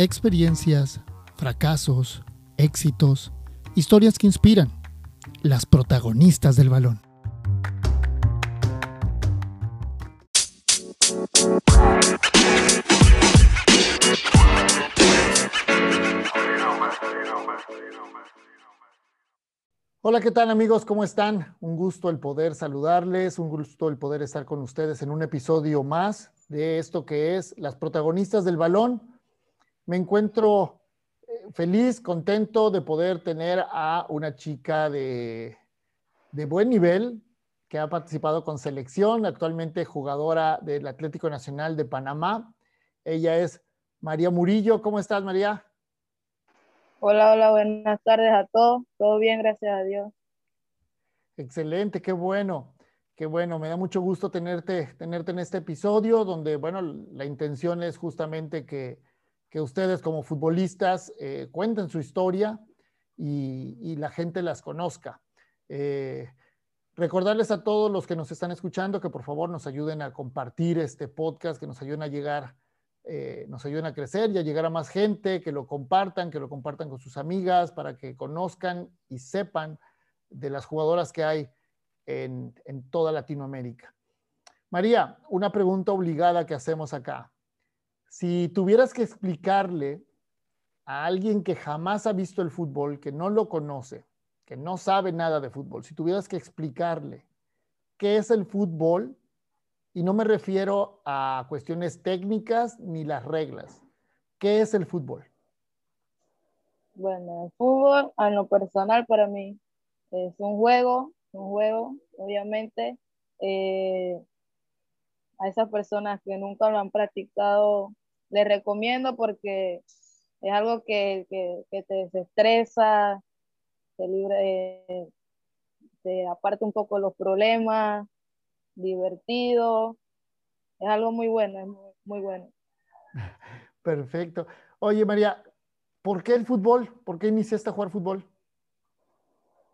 Experiencias, fracasos, éxitos, historias que inspiran. Las protagonistas del balón. Hola, ¿qué tal amigos? ¿Cómo están? Un gusto el poder saludarles, un gusto el poder estar con ustedes en un episodio más de esto que es Las protagonistas del balón. Me encuentro eh, feliz, contento de poder tener a una chica de, de buen nivel que ha participado con selección, actualmente jugadora del Atlético Nacional de Panamá. Ella es María Murillo. ¿Cómo estás, María? Hola, hola, buenas tardes a todos. Todo bien, gracias a Dios. Excelente, qué bueno, qué bueno. Me da mucho gusto tenerte, tenerte en este episodio donde, bueno, la intención es justamente que, que ustedes como futbolistas eh, cuenten su historia y, y, la gente las conozca. Eh, recordarles a todos los que nos están escuchando que por favor nos ayuden a compartir este podcast, que nos ayuden a llegar eh, nos ayuden a crecer y a llegar a más gente, que lo compartan, que lo compartan con sus amigas para que conozcan y sepan de las jugadoras que hay en, en toda Latinoamérica. María, una pregunta obligada que hacemos acá. Si tuvieras que explicarle a alguien que jamás ha visto el fútbol, que no lo conoce, que no sabe nada de fútbol, si tuvieras que explicarle qué es el fútbol, y no me refiero a cuestiones técnicas ni las reglas. ¿Qué es el fútbol? Bueno, el fútbol, en lo personal para mí, es un juego, un juego, obviamente. Eh, a esas personas que nunca lo han practicado, les recomiendo porque es algo que, que, te desestresa, te libre, te aparte un poco los problemas, divertido. Es algo muy bueno, es muy, bueno. Perfecto. Oye, María, ¿por qué el fútbol? ¿Por qué iniciaste a jugar fútbol?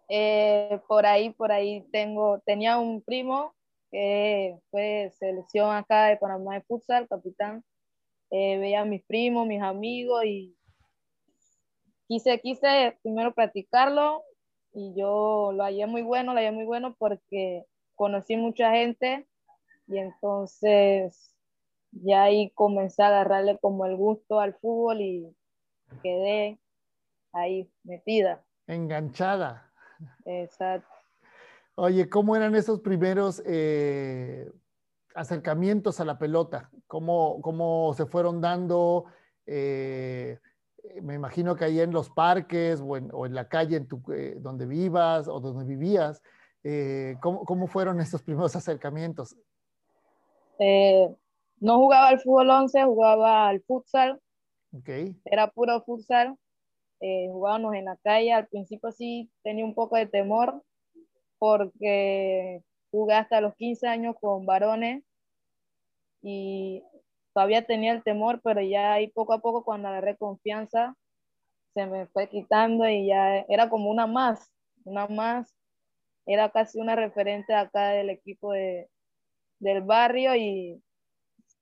Eh, por ahí, por ahí tengo, tenía un primo que fue selección acá de Panamá de futsal, capitán. Eh, veía a mis primos, mis amigos y quise, quise primero practicarlo y yo lo hallé muy bueno, lo hallé muy bueno porque conocí mucha gente y entonces ya ahí comencé a agarrarle como el gusto al fútbol y quedé ahí metida. Enganchada. Exacto. Oye, ¿cómo eran esos primeros eh, acercamientos a la pelota? ¿Cómo, cómo se fueron dando? Eh, me imagino que ahí en los parques o en, o en la calle en tu, eh, donde vivas o donde vivías, eh, ¿cómo, ¿cómo, fueron estos primeros acercamientos? Eh, no jugaba al fútbol 11, jugaba al futsal. Okay. Era puro futsal. Eh, jugábamos en la calle. Al principio sí tenía un poco de temor porque jugué hasta los 15 años con varones y todavía tenía el temor, pero ya ahí poco a poco cuando agarré confianza se me fue quitando y ya era como una más, una más era casi una referente acá del equipo de, del barrio y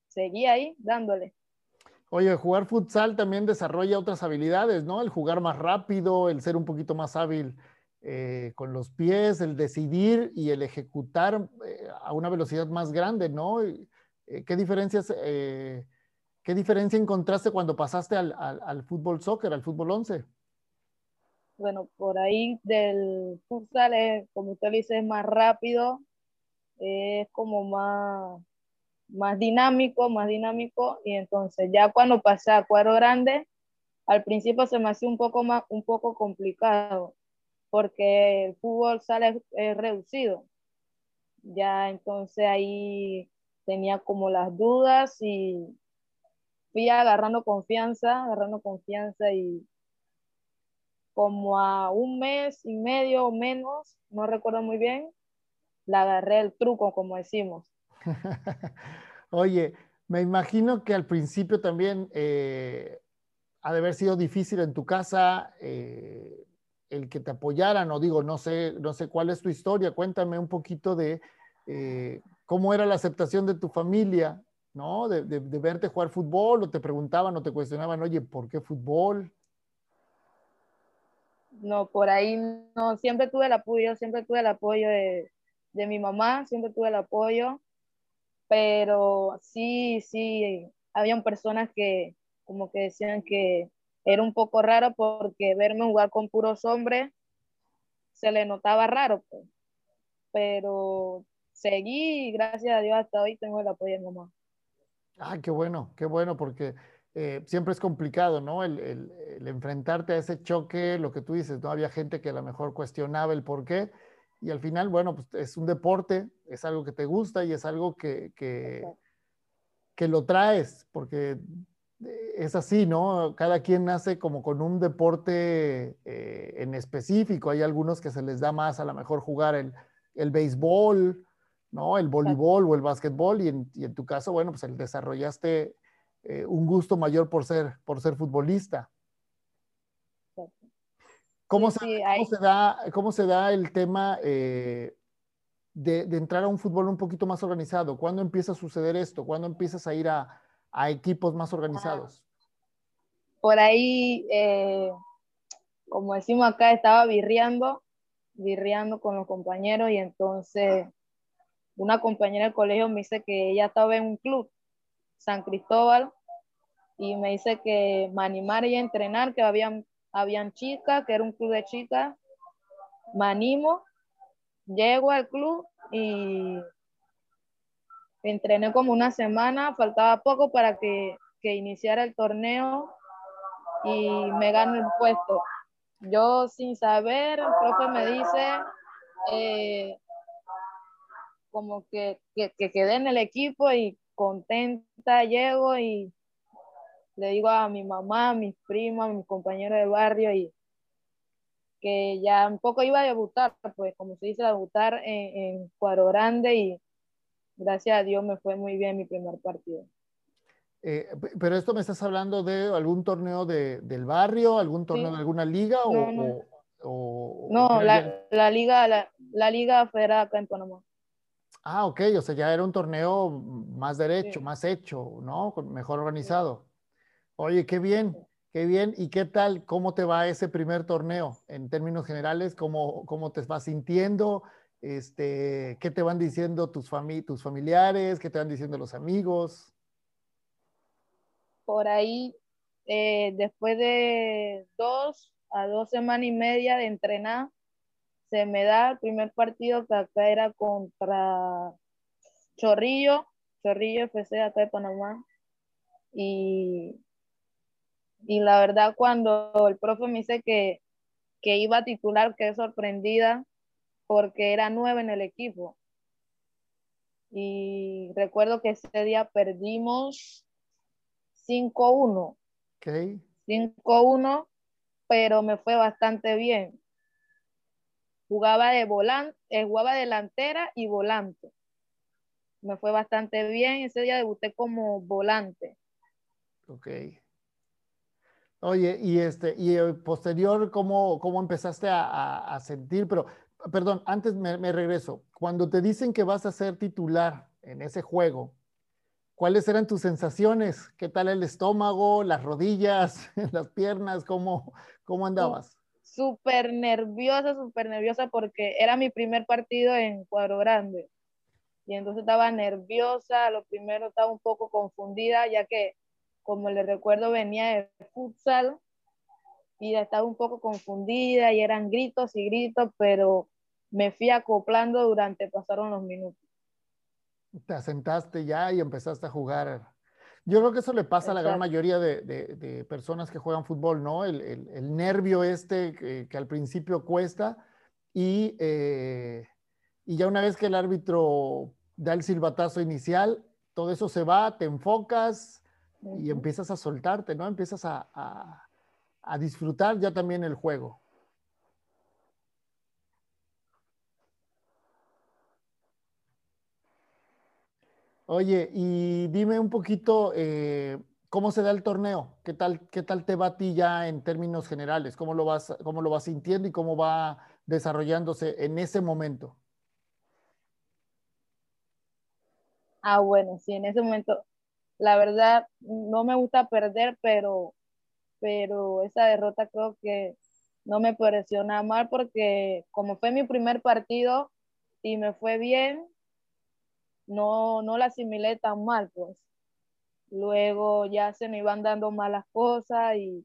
seguía ahí dándole. Oye, jugar futsal también desarrolla otras habilidades, ¿no? El jugar más rápido, el ser un poquito más hábil eh, con los pies, el decidir y el ejecutar eh, a una velocidad más grande, ¿no? Eh, ¿Qué diferencias, qué diferencia encontraste cuando pasaste al, al, fútbol soccer, al fútbol 11? bueno, por ahí del futsal, es, como usted dice, es más rápido, es como más, más dinámico, más dinámico, y entonces ya cuando pasé a cuadro grande, al principio se me hacía un poco más, un poco complicado, porque el fútbol sale es reducido. Ya entonces ahí tenía como las dudas y fui agarrando confianza, agarrando confianza y como a un mes y medio o menos, no recuerdo muy bien, la agarré el truco, como decimos. Oye, me imagino que al principio también eh, ha de haber sido difícil en tu casa eh, el que te apoyaran, o digo, no sé, no sé cuál es tu historia, cuéntame un poquito de eh, cómo era la aceptación de tu familia ¿no? De, de, verte jugar fútbol o te preguntaban o te cuestionaban, oye, ¿por qué fútbol? No, por ahí no, siempre tuve el apoyo, siempre tuve el apoyo de, de mi mamá, siempre tuve el apoyo, pero sí, sí, habían personas que como que decían que era un poco raro porque verme jugar con puros hombres se le notaba raro, pues. pero seguí y gracias a Dios hasta hoy tengo el apoyo de mi mamá. Ah, qué bueno, qué bueno, porque eh, siempre es complicado, ¿no? El, el, el, enfrentarte a ese choque, lo que tú dices, ¿no? Había gente que a lo mejor cuestionaba el por qué, y al final, bueno, pues es un deporte, es algo que te gusta y es algo que, que, que lo traes, porque es así, ¿no? Cada quien nace como con un deporte eh, en específico. Hay algunos que se les da más a lo mejor jugar el, el béisbol, ¿no? El voleibol o el básquetbol y en, y en, tu caso, bueno, pues el desarrollaste eh, un gusto mayor por ser, por ser futbolista. ¿Cómo, sí, se, sí, ¿cómo se, da, ¿Cómo se da el tema eh, de, de, entrar a un fútbol un poquito más organizado? ¿Cuándo empieza a suceder esto? ¿Cuándo empiezas a ir a, a equipos más organizados? Por ahí, eh, como decimos acá, estaba birreando, birreando con los compañeros y entonces una compañera del colegio me dice que ella estaba en un club, San Cristóbal, y me dice que me animara y a entrenar, que habían, habían chicas, que era un club de chicas. Me animo, llego al club y entrené como una semana, faltaba poco para que, que iniciara el torneo y me gano el puesto. Yo sin saber, el profe me dice, eh, como que, que, que, quedé en el equipo y contenta llego y le digo a mi mamá, a mis primas, a mis compañeros de barrio y que ya un poco iba a debutar, pues como se dice, debutar en, en Cuadro Grande y gracias a Dios me fue muy bien mi primer partido. Eh, pero esto me estás hablando de algún torneo de, del barrio, algún torneo sí. de alguna liga o... No, no. o, o no la, la, liga, la, la, liga federal acá en Panamá. Ah, ok, o sea, ya era un torneo más derecho, sí. más hecho, ¿no? Mejor organizado. Oye, qué bien, qué bien. ¿Y qué tal? ¿Cómo te va ese primer torneo? En términos generales, ¿cómo, cómo te vas sintiendo? Este, ¿Qué te van diciendo tus, fami tus familiares? ¿Qué te van diciendo los amigos? Por ahí, eh, después de dos a dos semanas y media de entrenar, se me da el primer partido que acá era contra Chorrillo, Chorrillo FC acá de Panamá. Y, y la verdad cuando el profe me dice que, que iba a titular, quedé sorprendida porque era nueve en el equipo. Y recuerdo que ese día perdimos 5-1. Okay. 5-1, pero me fue bastante bien. Jugaba de volante, eh, jugaba delantera y volante. Me fue bastante bien. Ese día debuté como volante. Ok. Oye, y este, y posterior, ¿cómo, cómo empezaste a, a, a sentir? Pero perdón, antes me, me, regreso. Cuando te dicen que vas a ser titular en ese juego, ¿cuáles eran tus sensaciones? ¿Qué tal el estómago, las rodillas, las piernas? ¿Cómo, cómo andabas? Súper nerviosa, súper nerviosa porque era mi primer partido en cuadro grande. Y entonces estaba nerviosa, lo primero estaba un poco confundida, ya que, como les recuerdo, venía de futsal y estaba un poco confundida y eran gritos y gritos, pero me fui acoplando durante, pasaron los minutos. Te asentaste ya y empezaste a jugar. Yo creo que eso le pasa Exacto. a la gran mayoría de, de, de, personas que juegan fútbol, ¿no? El, el, el nervio este que, que, al principio cuesta y, eh, y ya una vez que el árbitro da el silbatazo inicial, todo eso se va, te enfocas y empiezas a soltarte, ¿no? Empiezas a, a, a disfrutar ya también el juego. Oye, y dime un poquito eh, cómo se da el torneo, ¿Qué tal, qué tal te va a ti ya en términos generales, cómo lo vas, cómo lo vas sintiendo y cómo va desarrollándose en ese momento. Ah, bueno, sí, en ese momento la verdad no me gusta perder, pero, pero esa derrota creo que no me pareció nada mal porque como fue mi primer partido y me fue bien, no, no la asimilé tan mal, pues. Luego ya se me iban dando malas cosas y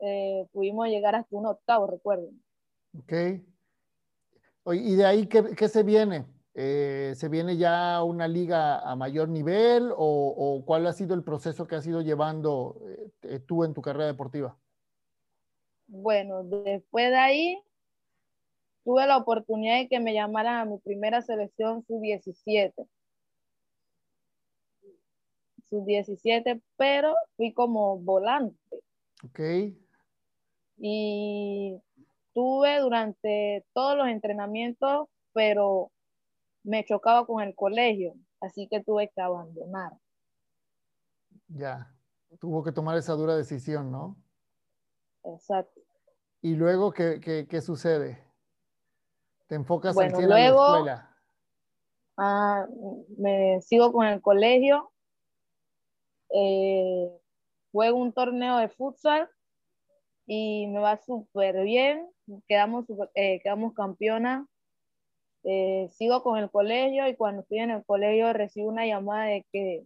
eh, pudimos llegar hasta un octavo, recuerden. Ok. ¿Y de ahí qué, se viene? Eh, ¿Se viene ya una liga a mayor nivel o, cuál ha sido el proceso que has ido llevando eh, tú en tu carrera deportiva? Bueno, después de ahí tuve la oportunidad de que me llamaran a mi primera selección sub-17 sub-17, pero fui como volante. Ok. Y tuve durante todos los entrenamientos, pero me chocaba con el colegio, así que tuve que abandonar. Ya, tuvo que tomar esa dura decisión, ¿no? Exacto. ¿Y luego qué, qué, sucede? ¿Te enfocas bueno, en la escuela? Ah, me sigo con el colegio eh, juego un torneo de futsal y me va súper bien, quedamos, eh, quedamos campeona. Eh, sigo con el colegio y cuando estoy en el colegio recibo una llamada de que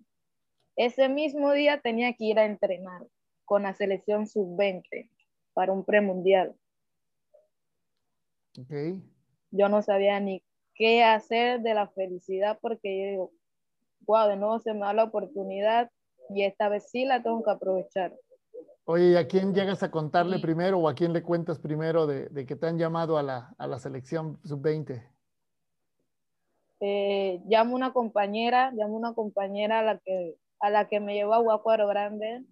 ese mismo día tenía que ir a entrenar con la selección sub-20 para un premundial. Okay. Yo no sabía ni qué hacer de la felicidad porque yo digo, wow, de nuevo se me da la oportunidad y esta vez sí la tengo que aprovechar. Oye, ¿y a quién llegas a contarle primero o a quién le cuentas primero de, que te han llamado a la, a la selección sub-20? Eh, llamo una compañera, llamo una compañera a la que, a la que me llevó a Guacuaro Grande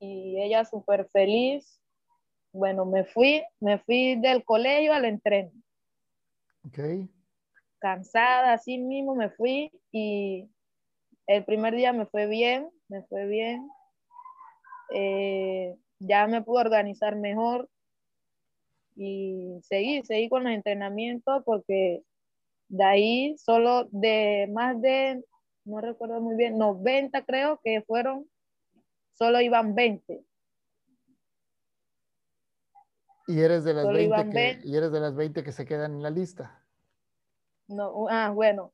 y ella súper feliz. Bueno, me fui, me fui del colegio al entreno. Ok. Cansada, así mismo me fui y el primer día me fue bien, me fue bien. Eh, ya me pude organizar mejor y seguí, seguí con los entrenamientos porque de ahí solo de más de, no recuerdo muy bien, 90 creo que fueron, solo iban 20. Y eres de las 20 que, y eres de las 20 que se quedan en la lista. No, ah, bueno,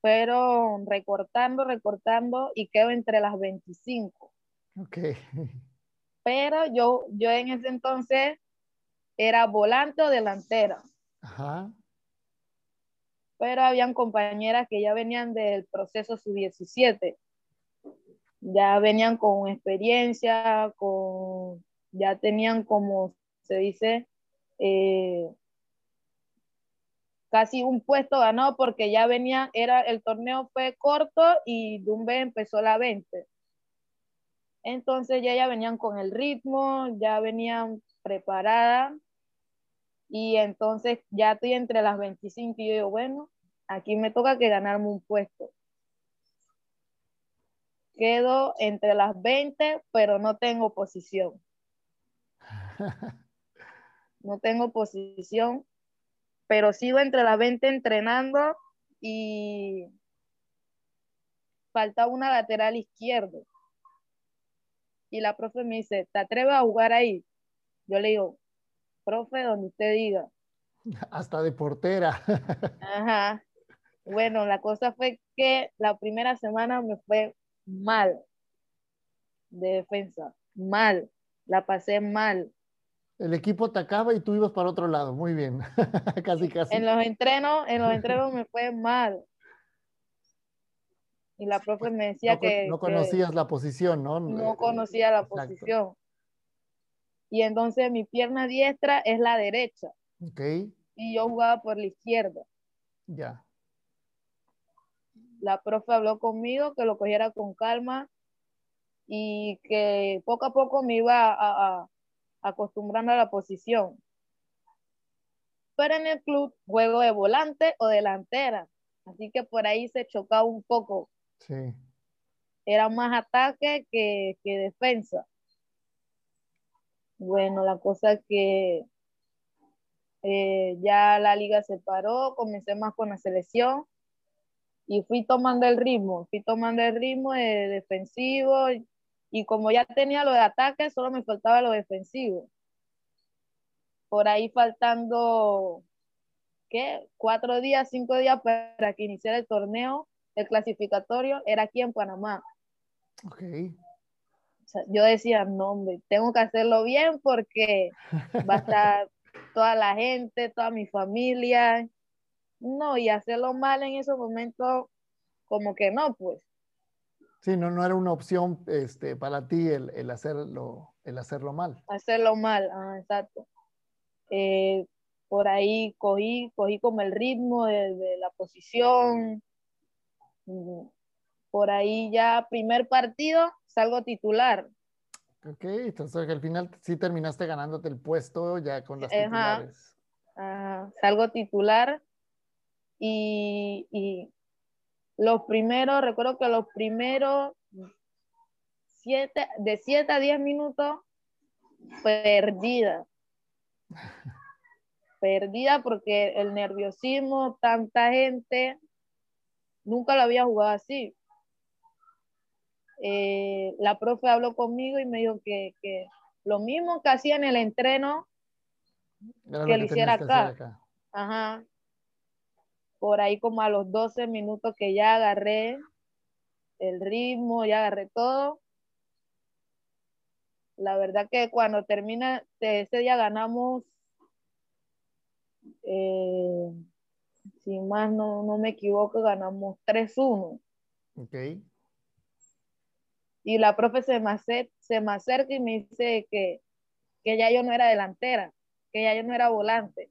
fueron recortando, recortando y quedo entre las 25. Ok. Pero yo, yo en ese entonces era volante o delantera. Ajá. Pero habían compañeras que ya venían del proceso sub-17. Ya venían con experiencia, con, ya tenían como se dice, eh, casi un puesto ganado porque ya venía, era, el torneo fue corto y Dumbe empezó la 20. Entonces ya ya venían con el ritmo, ya venían preparadas y entonces ya estoy entre las 25 y yo digo, bueno, aquí me toca que ganarme un puesto. Quedo entre las 20, pero no tengo posición. No tengo posición pero sigo entre las 20 entrenando y falta una lateral izquierdo. Y la profe me dice, ¿te atreves a jugar ahí? Yo le digo, profe, donde usted diga. Hasta de portera. Ajá. Bueno, la cosa fue que la primera semana me fue mal de defensa, mal, la pasé mal el equipo atacaba y tú ibas para otro lado. Muy bien. casi, casi. En los entrenos, en los entrenos me fue mal. Y la profe me decía que... No conocías la posición, ¿no? No conocía la posición. Y entonces mi pierna diestra es la derecha. Ok. Y yo jugaba por la izquierda. Ya. La profe habló conmigo que lo cogiera con calma y que poco a poco me iba a acostumbrando a la posición. Pero en el club juego de volante o delantera, así que por ahí se chocaba un poco. Sí. Era más ataque que, defensa. Bueno, la cosa es que eh, ya la liga se paró, comencé más con la selección y fui tomando el ritmo, fui tomando el ritmo de defensivo y como ya tenía lo de ataque, solo me faltaba lo defensivo. Por ahí faltando, ¿qué? Cuatro días, cinco días para que iniciara el torneo, el clasificatorio, era aquí en Panamá. Ok. yo decía, no, hombre, tengo que hacerlo bien porque va a estar toda la gente, toda mi familia, no, y hacerlo mal en esos momentos, como que no, pues. Sí, no, no era una opción este, para ti el, hacerlo, el hacerlo mal. Hacerlo mal, ah, exacto. Eh, por ahí cogí, cogí como el ritmo de, la posición. Por ahí ya primer partido salgo titular. Ok, entonces al final sí terminaste ganándote el puesto ya con las titulares. salgo titular y, los primeros, recuerdo que los primeros siete, de 7 a 10 minutos, perdida. perdida porque el nerviosismo, tanta gente, nunca lo había jugado así. Eh, la profe habló conmigo y me dijo que, lo mismo que hacía en el entreno, que lo, hiciera acá. Ajá por ahí como a los 12 minutos que ya agarré el ritmo, ya agarré todo. La verdad que cuando termina ese día ganamos, eh, si más no, me equivoco, ganamos 3-1. Ok. Y la profe se me, se me acerca y me dice que, que ya yo no era delantera, que ya yo no era volante,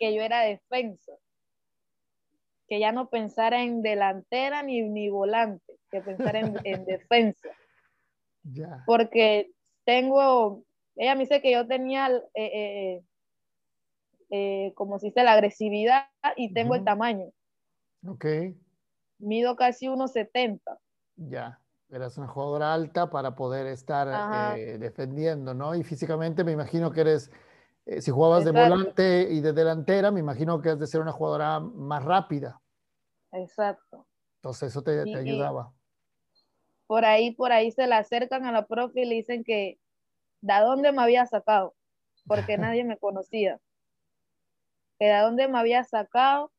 que yo era defensa que ya no pensara en delantera ni, ni volante, que pensara en, defensa. Porque tengo, ella me dice que yo tenía, eh, eh, eh, como se dice, la agresividad y tengo el tamaño. Ok. Mido casi 1,70. Ya, eras una jugadora alta para poder estar defendiendo, ¿no? Y físicamente me imagino que eres eh, si jugabas de volante y de delantera, me imagino que has de ser una jugadora más rápida. Exacto. Entonces eso te, ayudaba. Por ahí, por ahí se le acercan a la profe y le dicen que de dónde me había sacado, porque nadie me conocía. Que de dónde me había sacado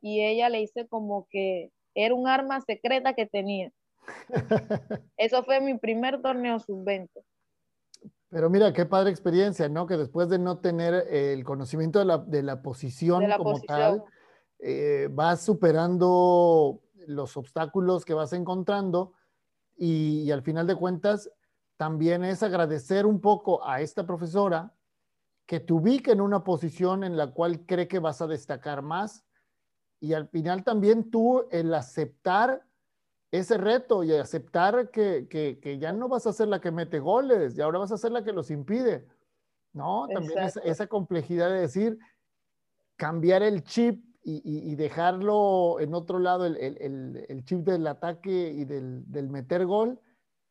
y ella le dice como que era un arma secreta que tenía. Eso fue mi primer torneo sub-20. Pero mira, qué padre experiencia, ¿no? Que después de no tener el conocimiento de la, posición como tal, eh, vas superando los obstáculos que vas encontrando y, al final de cuentas también es agradecer un poco a esta profesora que te ubique en una posición en la cual cree que vas a destacar más y al final también tú el aceptar ese reto y aceptar que, ya no vas a ser la que mete goles y ahora vas a ser la que los impide. ¿No? También esa, complejidad de decir, cambiar el chip y, dejarlo en otro lado, el, chip del ataque y del, meter gol,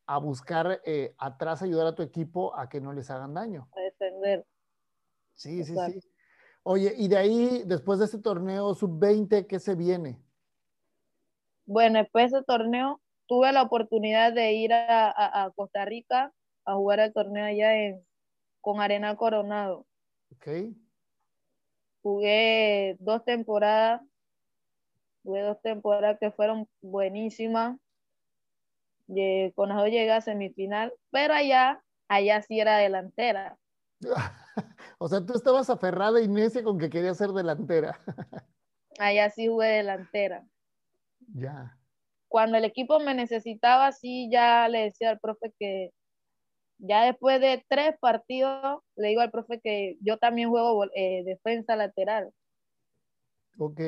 a buscar eh, atrás ayudar a tu equipo a que no les hagan daño. A defender. Sí, sí, sí. Oye, y de ahí, después de ese torneo sub-20, ¿qué se viene? Bueno, después de ese torneo tuve la oportunidad de ir a, Costa Rica a jugar el torneo allá en, con Arena Coronado. Ok. Jugué dos temporadas, jugué dos temporadas que fueron buenísimas. Con eso llegué a semifinal, pero allá, allá sí era delantera. o sea, tú estabas aferrada y necia con que quería ser delantera. allá sí jugué delantera. Ya. Cuando el equipo me necesitaba, sí, ya le decía al profe que ya después de tres partidos, le digo al profe que yo también juego eh, defensa lateral. Ok.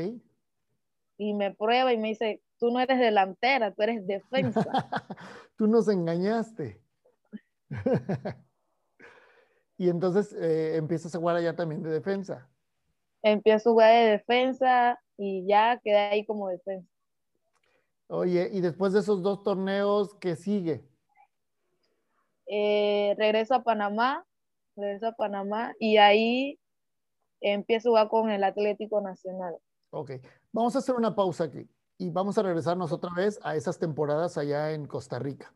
Y me prueba y me dice, tú no eres delantera, tú eres defensa. tú nos engañaste. y entonces eh, empiezas a jugar allá también de defensa. Empiezo a jugar de defensa y ya quedé ahí como defensa. Oye, y después de esos dos torneos, ¿qué sigue? Eh, regreso a Panamá, regreso a Panamá y ahí empiezo a jugar con el Atlético Nacional. Ok, vamos a hacer una pausa aquí. y vamos a regresarnos otra vez a esas temporadas allá en Costa Rica.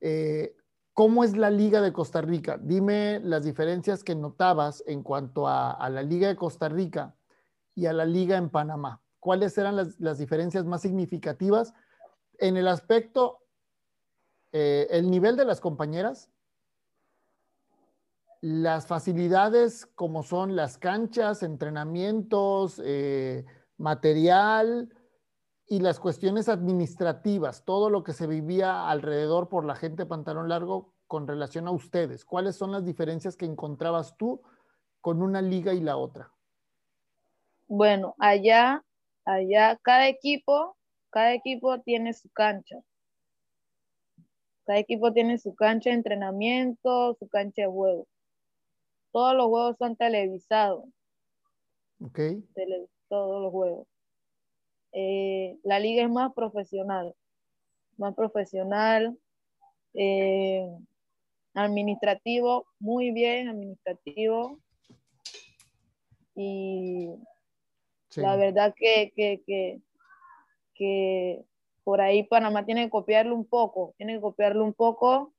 Eh, ¿Cómo es la Liga de Costa Rica? Dime las diferencias que notabas en cuanto a, la Liga de Costa Rica y a la Liga en Panamá. ¿Cuáles eran las, diferencias más significativas en el aspecto, eh, el nivel de las compañeras, las facilidades como son las canchas, entrenamientos, eh, material, y las cuestiones administrativas, todo lo que se vivía alrededor por la gente pantalón largo con relación a ustedes. ¿Cuáles son las diferencias que encontrabas tú con una liga y la otra? Bueno, allá, allá cada equipo, cada equipo tiene su cancha. Cada equipo tiene su cancha de entrenamiento, su cancha de juego. Todos los juegos son televisados. Ok. todos los juegos. Eh, la liga es más profesional, más profesional, eh, administrativo, muy bien administrativo. Y la verdad que, que, que, por ahí Panamá tiene que copiarlo un poco, tiene que copiarlo un poco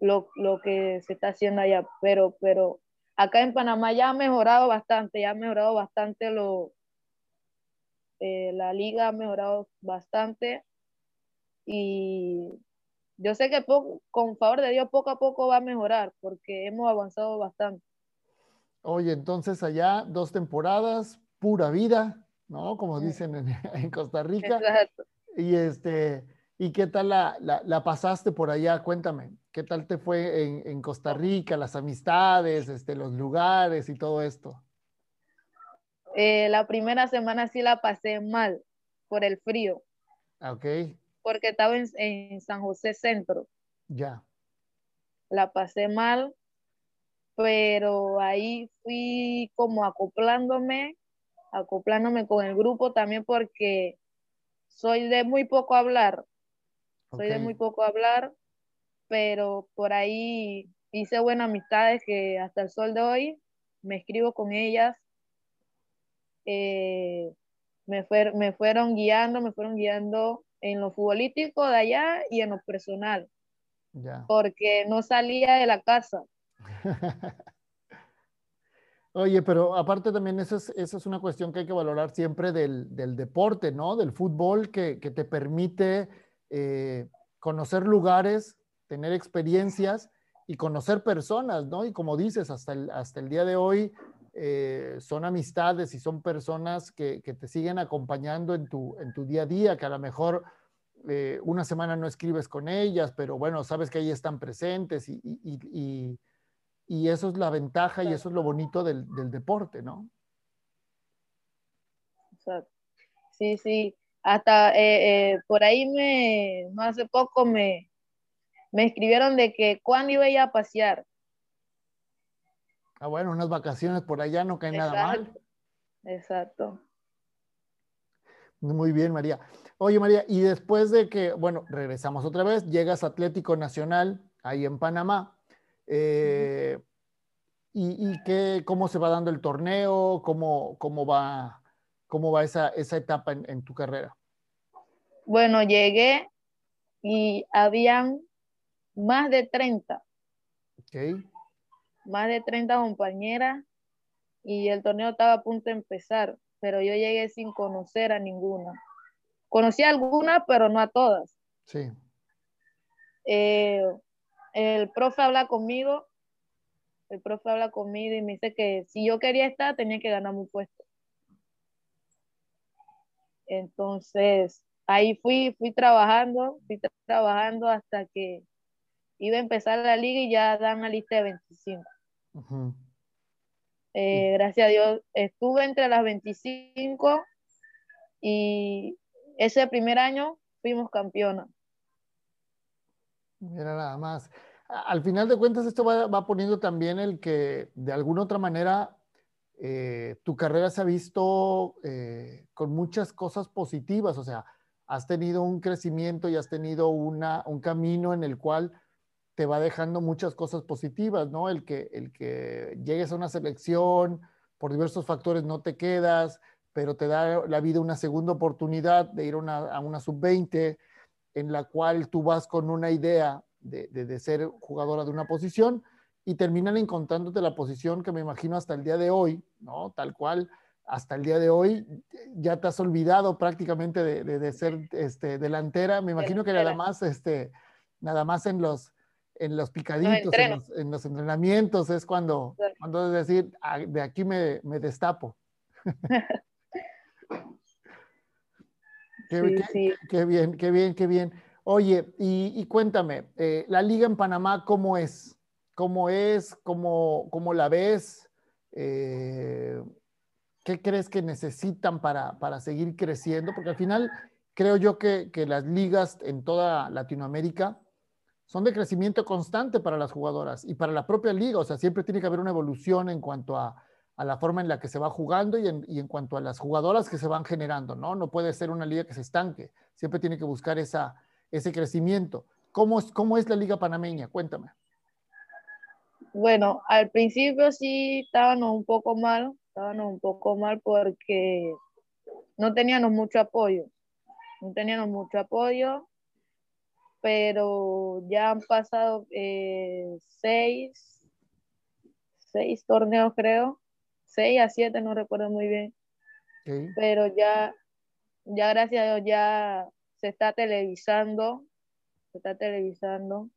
lo, lo, que se está haciendo allá, pero, pero acá en Panamá ya ha mejorado bastante, ya ha mejorado bastante lo, eh, la liga ha mejorado bastante y yo sé que con favor de Dios poco a poco va a mejorar porque hemos avanzado bastante. Oye, entonces allá dos temporadas, pura vida, ¿no? Como dicen en, Costa Rica. Exacto. Y este, ¿y qué tal la, pasaste por allá? Cuéntame, ¿qué tal te fue en, en Costa Rica, las amistades, este, los lugares y todo esto? Eh, la primera semana sí la pasé mal por el frío. Ah, ok. Porque estaba en, San José Centro. Ya. La pasé mal, pero ahí fui como acoplándome, acoplándome con el grupo también porque soy de muy poco hablar. Soy de muy poco hablar, pero por ahí hice buenas amistades que hasta el sol de hoy me escribo con ellas eh, me, me fueron guiando, me fueron guiando en lo futbolístico de allá y en lo personal. Porque no salía de la casa. Oye, pero aparte también esa es, es, una cuestión que hay que valorar siempre del, deporte, ¿no? Del fútbol que, te permite eh, conocer lugares, tener experiencias y conocer personas, ¿no? Y como dices, hasta el, día de hoy eh, son amistades y son personas que, te siguen acompañando en tu, en tu día a día, que a lo mejor eh, una semana no escribes con ellas, pero bueno, sabes que ahí están presentes y, eso es la ventaja y eso es lo bonito del, deporte, ¿no? Sí, sí. Hasta eh, por ahí me, no hace poco me, me escribieron de que cuándo iba a ir a pasear Ah, bueno, unas vacaciones por allá no caen nada mal. Exacto. Muy bien, María. Oye, María, y después de que, bueno, regresamos otra vez, llegas a Atlético Nacional, ahí en Panamá. Eh, ¿Y, qué, cómo se va dando el torneo? ¿Cómo, cómo va, cómo va esa, esa etapa en, en, tu carrera? Bueno, llegué y habían más de 30. Ok más de 30 compañeras y el torneo estaba a punto de empezar, pero yo llegué sin conocer a ninguna. Conocí a algunas, pero no a todas. Sí. Eh, el profe habla conmigo, el profe habla conmigo y me dice que si yo quería estar, tenía que ganar un puesto. Entonces, ahí fui, fui trabajando, fui trabajando hasta que iba a empezar la liga y ya dan la lista de 25. Eh, gracias a Dios estuve entre las 25 y ese primer año fuimos campeona. Mira nada más. Al final de cuentas, esto va, poniendo también el que de alguna otra manera eh, tu carrera se ha visto eh, con muchas cosas positivas, o sea, has tenido un crecimiento y has tenido una, un camino en el cual te va dejando muchas cosas positivas, ¿no? El que, el que llegues a una selección, por diversos factores no te quedas, pero te da la vida una segunda oportunidad de ir a una, sub-20 en la cual tú vas con una idea de, de, ser jugadora de una posición y terminan encontrándote la posición que me imagino hasta el día de hoy, ¿no? Tal cual, hasta el día de hoy ya te has olvidado prácticamente de, de ser este, delantera. Me imagino que nada más, este, nada más en los, en los picaditos, en, los, entrenamientos, es cuando, cuando es decir, ah, de aquí me, me destapo. qué, bien, qué bien, qué bien. Oye, y, cuéntame, eh, la liga en Panamá, ¿cómo es? ¿Cómo es? ¿Cómo, cómo la ves? Eh, ¿Qué crees que necesitan para, para, seguir creciendo? Porque al final creo yo que, que las ligas en toda Latinoamérica son de crecimiento constante para las jugadoras y para la propia liga. O sea, siempre tiene que haber una evolución en cuanto a, la forma en la que se va jugando y en, cuanto a las jugadoras que se van generando, ¿no? No puede ser una liga que se estanque. Siempre tiene que buscar esa, ese crecimiento. ¿Cómo es, ¿Cómo es la liga panameña? Cuéntame. Bueno, al principio sí estábamos un poco mal, estábamos un poco mal porque no teníamos mucho apoyo. No teníamos mucho apoyo pero ya han pasado eh, seis, seis torneos creo, seis a siete, no recuerdo muy bien, pero ya, ya gracias a Dios ya se está televisando, se está televisando.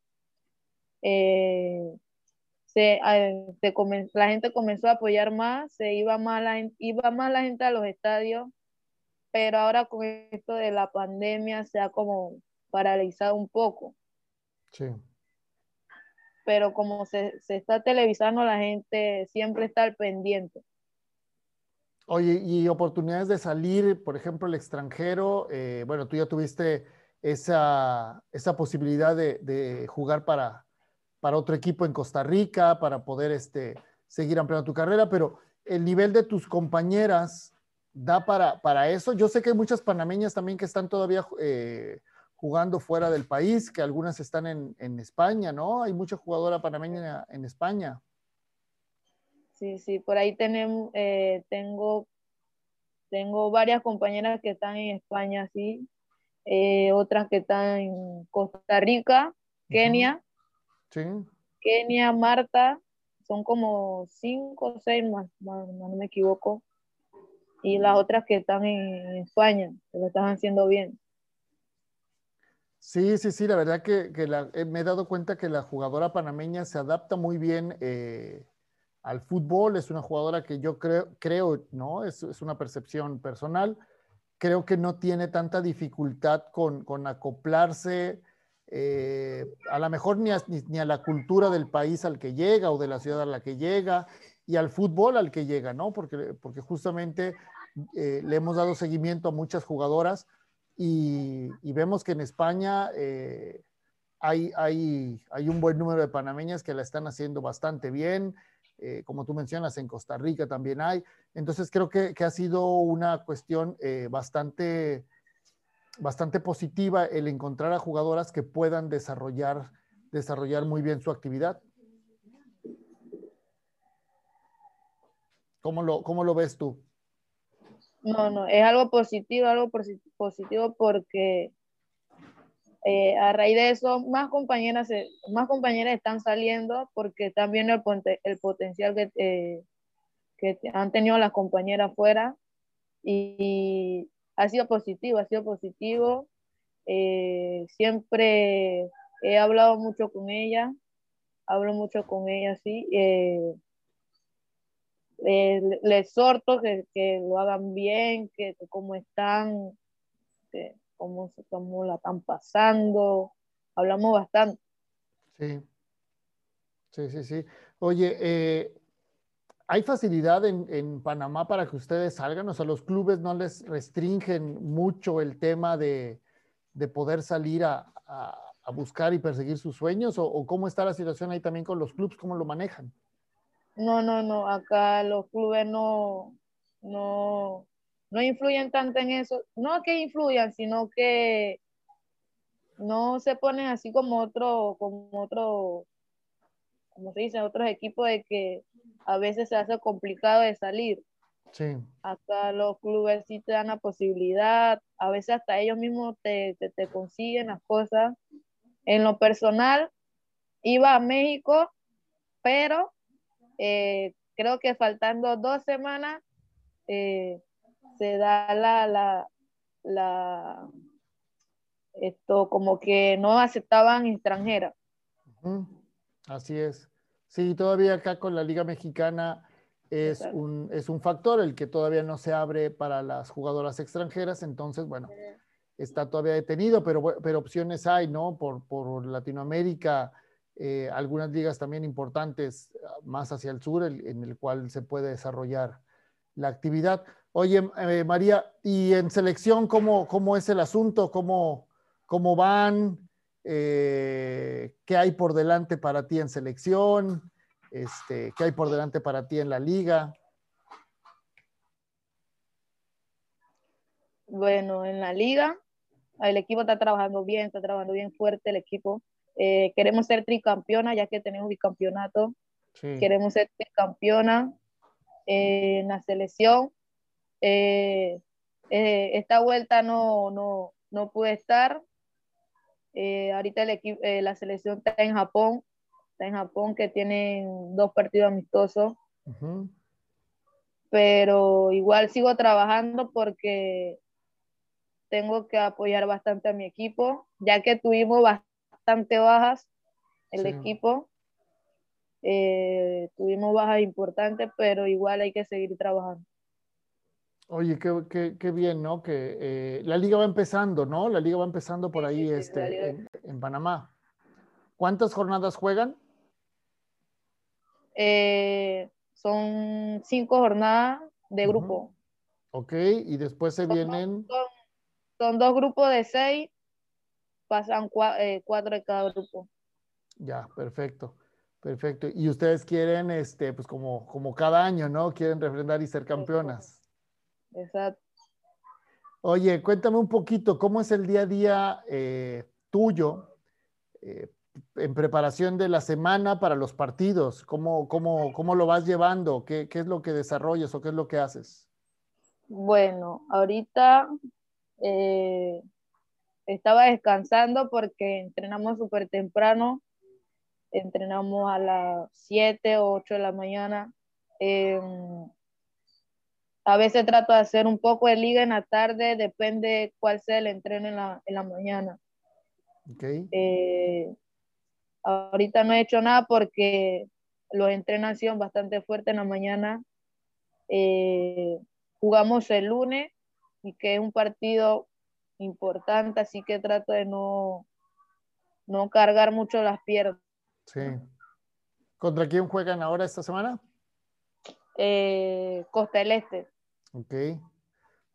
Eh, se, la gente comenzó a apoyar más, se iba más, la, iba más la gente a los estadios, pero ahora con esto de la pandemia se ha como paralizado un poco. Sí. Pero como se, está televisando, la gente siempre está al pendiente. Oye, y oportunidades de salir, por ejemplo, al extranjero, eh, bueno, tú ya tuviste esa, posibilidad de, jugar para, para otro equipo en Costa Rica, para poder este, seguir ampliando tu carrera, pero el nivel de tus compañeras da para, para eso. Yo sé que hay muchas panameñas también que están todavía eh, jugando fuera del país, que algunas están en, España, ¿no? Hay mucha jugadora panameña en España. Sí, sí, por ahí tenemos, eh, tengo, tengo varias compañeras que están en España, sí, eh, otras que están en Costa Rica, Kenia, sí. Kenia, Marta, son como cinco o seis más, no me equivoco, y las otras que están en España, que lo están haciendo bien. Sí, sí, sí, la verdad que, eh, me he dado cuenta que la jugadora panameña se adapta muy bien eh, al fútbol, es una jugadora que yo creo, creo ¿no? Es, una percepción personal, creo que no tiene tanta dificultad con, acoplarse eh, a lo mejor ni a, ni a, la cultura del país al que llega o de la ciudad a la que llega y al fútbol al que llega, ¿no? Porque, porque justamente le hemos dado seguimiento a muchas jugadoras y, vemos que en España eh, hay, hay, hay, un buen número de panameñas que la están haciendo bastante bien. Eh, como tú mencionas, en Costa Rica también hay. Entonces creo que, ha sido una cuestión eh, bastante, bastante positiva el encontrar a jugadoras que puedan desarrollar, desarrollar muy bien su actividad. ¿Cómo lo, cómo lo ves tú? No, no, es algo positivo, algo positivo porque eh, a raíz de eso más compañeras, más compañeras están saliendo porque están viendo el, potencial que, eh, que han tenido las compañeras fuera y, ha sido positivo, ha sido positivo. Eh, siempre he hablado mucho con ella, hablo mucho con ella, sí les exhorto que, que, lo hagan bien, que, cómo están, que cómo, cómo la están pasando. Hablamos bastante. Sí, sí, sí, sí. Oye, eh, ¿hay facilidad en, en, Panamá para que ustedes salgan? O sea, los clubes no les restringen mucho el tema de, de poder salir a, a, a, buscar y perseguir sus sueños? ¿O, ¿O cómo está la situación ahí también con los clubes? ¿Cómo lo manejan? No, no, no, acá los clubes no, no, no influyen tanto en eso. No que influyan, sino que no se ponen así como otro, como otro, como se dice, otros equipos de que a veces se hace complicado de salir. Sí. Acá los clubes sí te dan la posibilidad, a veces hasta ellos mismos te, te, consiguen las cosas. En lo personal, iba a México, pero eh, creo que faltando dos semanas eh, se da la, la, la, esto como que no aceptaban extranjeras. Así es. Sí, todavía acá con la Liga Mexicana es un, es un factor el que todavía no se abre para las jugadoras extranjeras, entonces, bueno, está todavía detenido, pero, pero opciones hay, ¿no? Por, por Latinoamérica, eh, algunas ligas también importantes ah, más hacia el sur, en el cual se puede desarrollar la actividad. Oye, eh, María, ¿y en selección cómo, cómo es el asunto? ¿Cómo, cómo van? Eh, ¿Qué hay por delante para ti en selección? Este, ¿Qué hay por delante para ti en la liga? Bueno, en la liga, el equipo está trabajando bien, está trabajando bien fuerte el equipo. Eh, queremos ser tricampeona, ya que tenemos bicampeonato. Queremos ser tricampeona eh, en la selección. Eh, esta vuelta no, no, no pude estar. ahorita el equipo, la selección está en Japón está en Japón, que tienen dos partidos amistosos. Pero igual sigo trabajando porque tengo que apoyar bastante a mi equipo, ya que tuvimos bastante bajas el equipo. Eh, tuvimos bajas importantes, pero igual hay que seguir trabajando. Oye, qué, bien, ¿no? Que eh, la liga va empezando, ¿no? La liga va empezando por ahí este, en, en, Panamá. ¿Cuántas jornadas juegan? Eh, son cinco jornadas de grupo. Ok, y después se vienen... Son, dos grupos de seis, pasan eh, cuatro de cada grupo. Ya, perfecto. Perfecto. Y ustedes quieren, este, pues como, como cada año, ¿no? Quieren refrendar y ser campeonas. Exacto. Oye, cuéntame un poquito, ¿cómo es el día a día eh, tuyo en preparación de la semana para los partidos? ¿Cómo, cómo, cómo lo vas llevando? ¿Qué, ¿Qué, es lo que desarrollas o qué es lo que haces? Bueno, ahorita eh, estaba descansando porque entrenamos súper temprano. Entrenamos a las 7 o 8 de la mañana. A veces trato de hacer un poco de liga en la tarde, depende cuál sea el entreno en la, en la mañana. Okay. Eh, Ahorita no he hecho nada porque los entrenos han sido bastante fuertes en la mañana. Eh, jugamos el lunes y que es un partido importante, así que trato de no, no cargar mucho las piernas. Sí. ¿Contra quién juegan ahora esta semana? Eh, Costa del Este. Ok,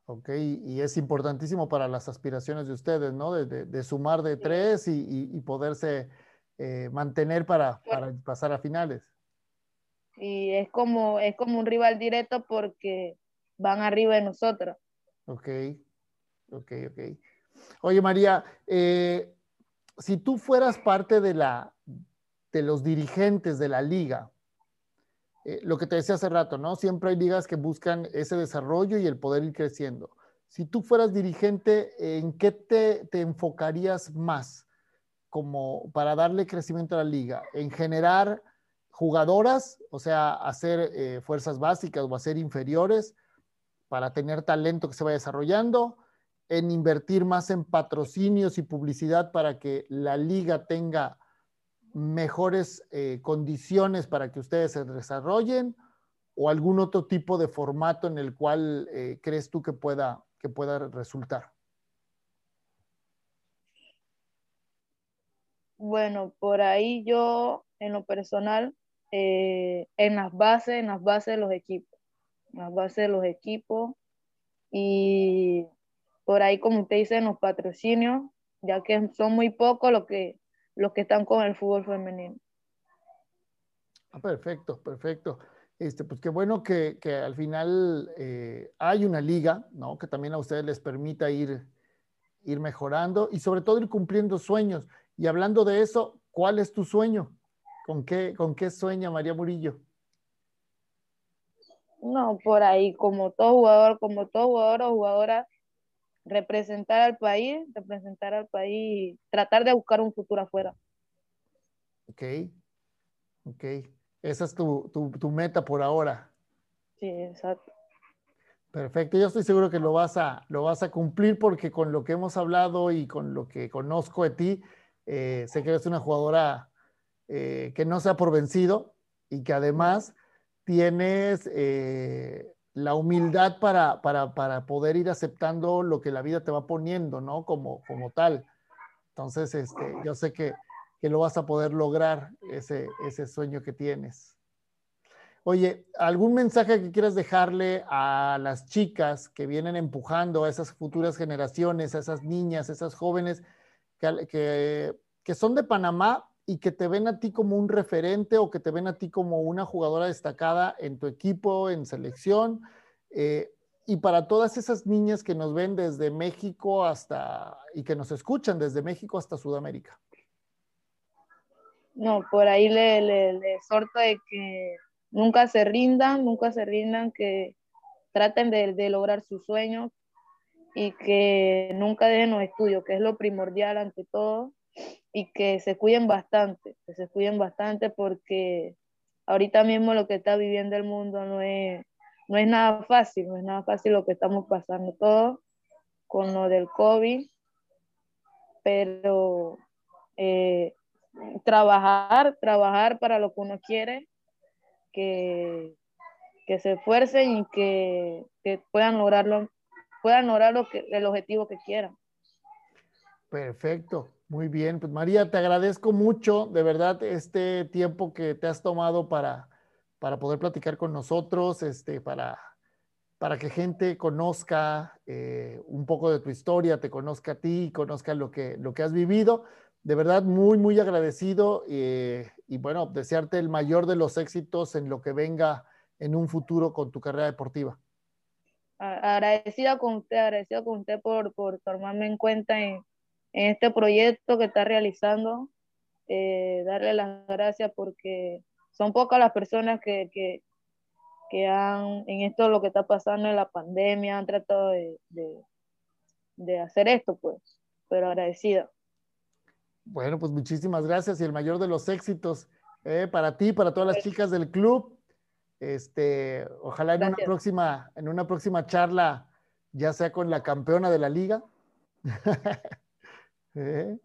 ok, y es importantísimo para las aspiraciones de ustedes, ¿no? De, sumar de tres y poderse eh, mantener para, para, pasar a finales. Y es como, es como un rival directo porque van arriba de nosotros. Ok, ok, ok. Oye María, eh, si tú fueras parte de, la, de los dirigentes de la liga, eh, lo que te decía hace rato, ¿no? Siempre hay ligas que buscan ese desarrollo y el poder ir creciendo. Si tú fueras dirigente, ¿en qué te, te enfocarías más? como para darle crecimiento a la liga? ¿En generar jugadoras, o sea, hacer eh, fuerzas básicas o hacer inferiores para tener talento que se vaya desarrollando? ¿En invertir más en patrocinios y publicidad para que la liga tenga mejores eh, condiciones para que ustedes se desarrollen? ¿O algún otro tipo de formato en el cual eh, crees tú que pueda, que pueda resultar? Bueno, por ahí yo, en lo personal, eh, en las bases, en las bases de los equipos, en las bases de los equipos y por ahí, como usted dice, en los patrocinios, ya que son muy pocos los que, los que están con el fútbol femenino. Ah, perfecto, perfecto. Este, pues qué bueno que, al final eh, hay una liga, ¿no? Que también a ustedes les permita ir, ir mejorando y sobre todo ir cumpliendo sueños. Y hablando de eso, ¿cuál es tu sueño? ¿Con qué, con qué sueña María Murillo? No, por ahí, como todo jugador, como todo jugador o jugadora, representar al país, representar al país y tratar de buscar un futuro afuera. Ok, ok. Esa es tu, tu meta por ahora. Sí, exacto. Perfecto, yo estoy seguro que lo vas a, lo vas a cumplir porque con lo que hemos hablado y con lo que conozco de ti, eh, sé que eres una jugadora eh, que no sea por vencido y que además tienes eh, la humildad para, para, para, poder ir aceptando lo que la vida te va poniendo, ¿no? Como, como tal. Entonces, este, yo sé que, que lo vas a poder lograr, ese, ese sueño que tienes. Oye, ¿algún mensaje que quieras dejarle a las chicas que vienen empujando a esas futuras generaciones, a esas niñas, a esas jóvenes que, que, son de Panamá y que te ven a ti como un referente o que te ven a ti como una jugadora destacada en tu equipo, en selección? Eh, y para todas esas niñas que nos ven desde México hasta y que nos escuchan desde México hasta Sudamérica. No, por ahí le, le, exhorto de que nunca se rindan, nunca se rindan, que traten de, lograr sus sueños y que nunca dejen los estudios, que es lo primordial ante todo, y que se cuiden bastante, que se cuiden bastante porque ahorita mismo lo que está viviendo el mundo no es, no es nada fácil, no es nada fácil lo que estamos pasando todos con lo del COVID, pero eh, trabajar, trabajar para lo que uno quiere que, que se esfuercen y que, que, puedan lograrlo, puedan lograr lo que, el objetivo que quieran. Perfecto, muy bien. Pues María, te agradezco mucho, de verdad, este tiempo que te has tomado para, para poder platicar con nosotros, este, para, para que gente conozca eh, un poco de tu historia, te conozca a ti, conozca lo que, lo que has vivido de verdad muy, muy agradecido eh, y bueno, desearte el mayor de los éxitos en lo que venga en un futuro con tu carrera deportiva. Agradecida con usted, agradecida con usted por, por tomarme en cuenta en, este proyecto que está realizando. Eh, darle las gracias porque son pocas las personas que, que, que, han, en esto lo que está pasando en la pandemia, han tratado de, de, de hacer esto, pues, pero agradecida. Bueno, pues muchísimas gracias y el mayor de los éxitos eh, para ti, para todas las chicas del club. Este, ojalá en una próxima, en una próxima charla, ya sea con la campeona de la liga. ¿Eh?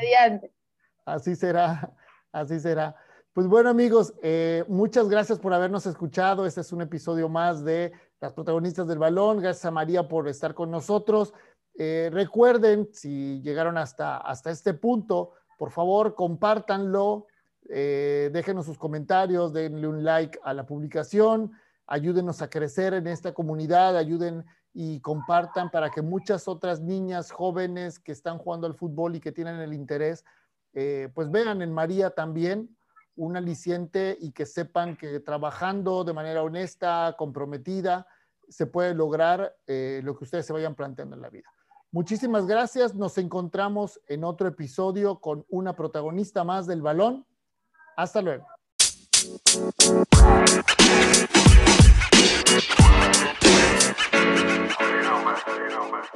Mediante. Así será, así será. Pues bueno amigos, eh, muchas gracias por habernos escuchado. Este es un episodio más de las protagonistas del balón. Gracias a María por estar con nosotros. Eh, recuerden, si llegaron hasta, hasta este punto, por favor, compártanlo, eh, déjenos sus comentarios, denle un like a la publicación, ayúdenos a crecer en esta comunidad, ayuden y compartan para que muchas otras niñas jóvenes que están jugando al fútbol y que tienen el interés, eh, pues vean en María también un aliciente y que sepan que trabajando de manera honesta, comprometida, se puede lograr lo que ustedes se vayan planteando en la vida. Muchísimas gracias. Nos encontramos en otro episodio con una protagonista más del balón. Hasta luego más.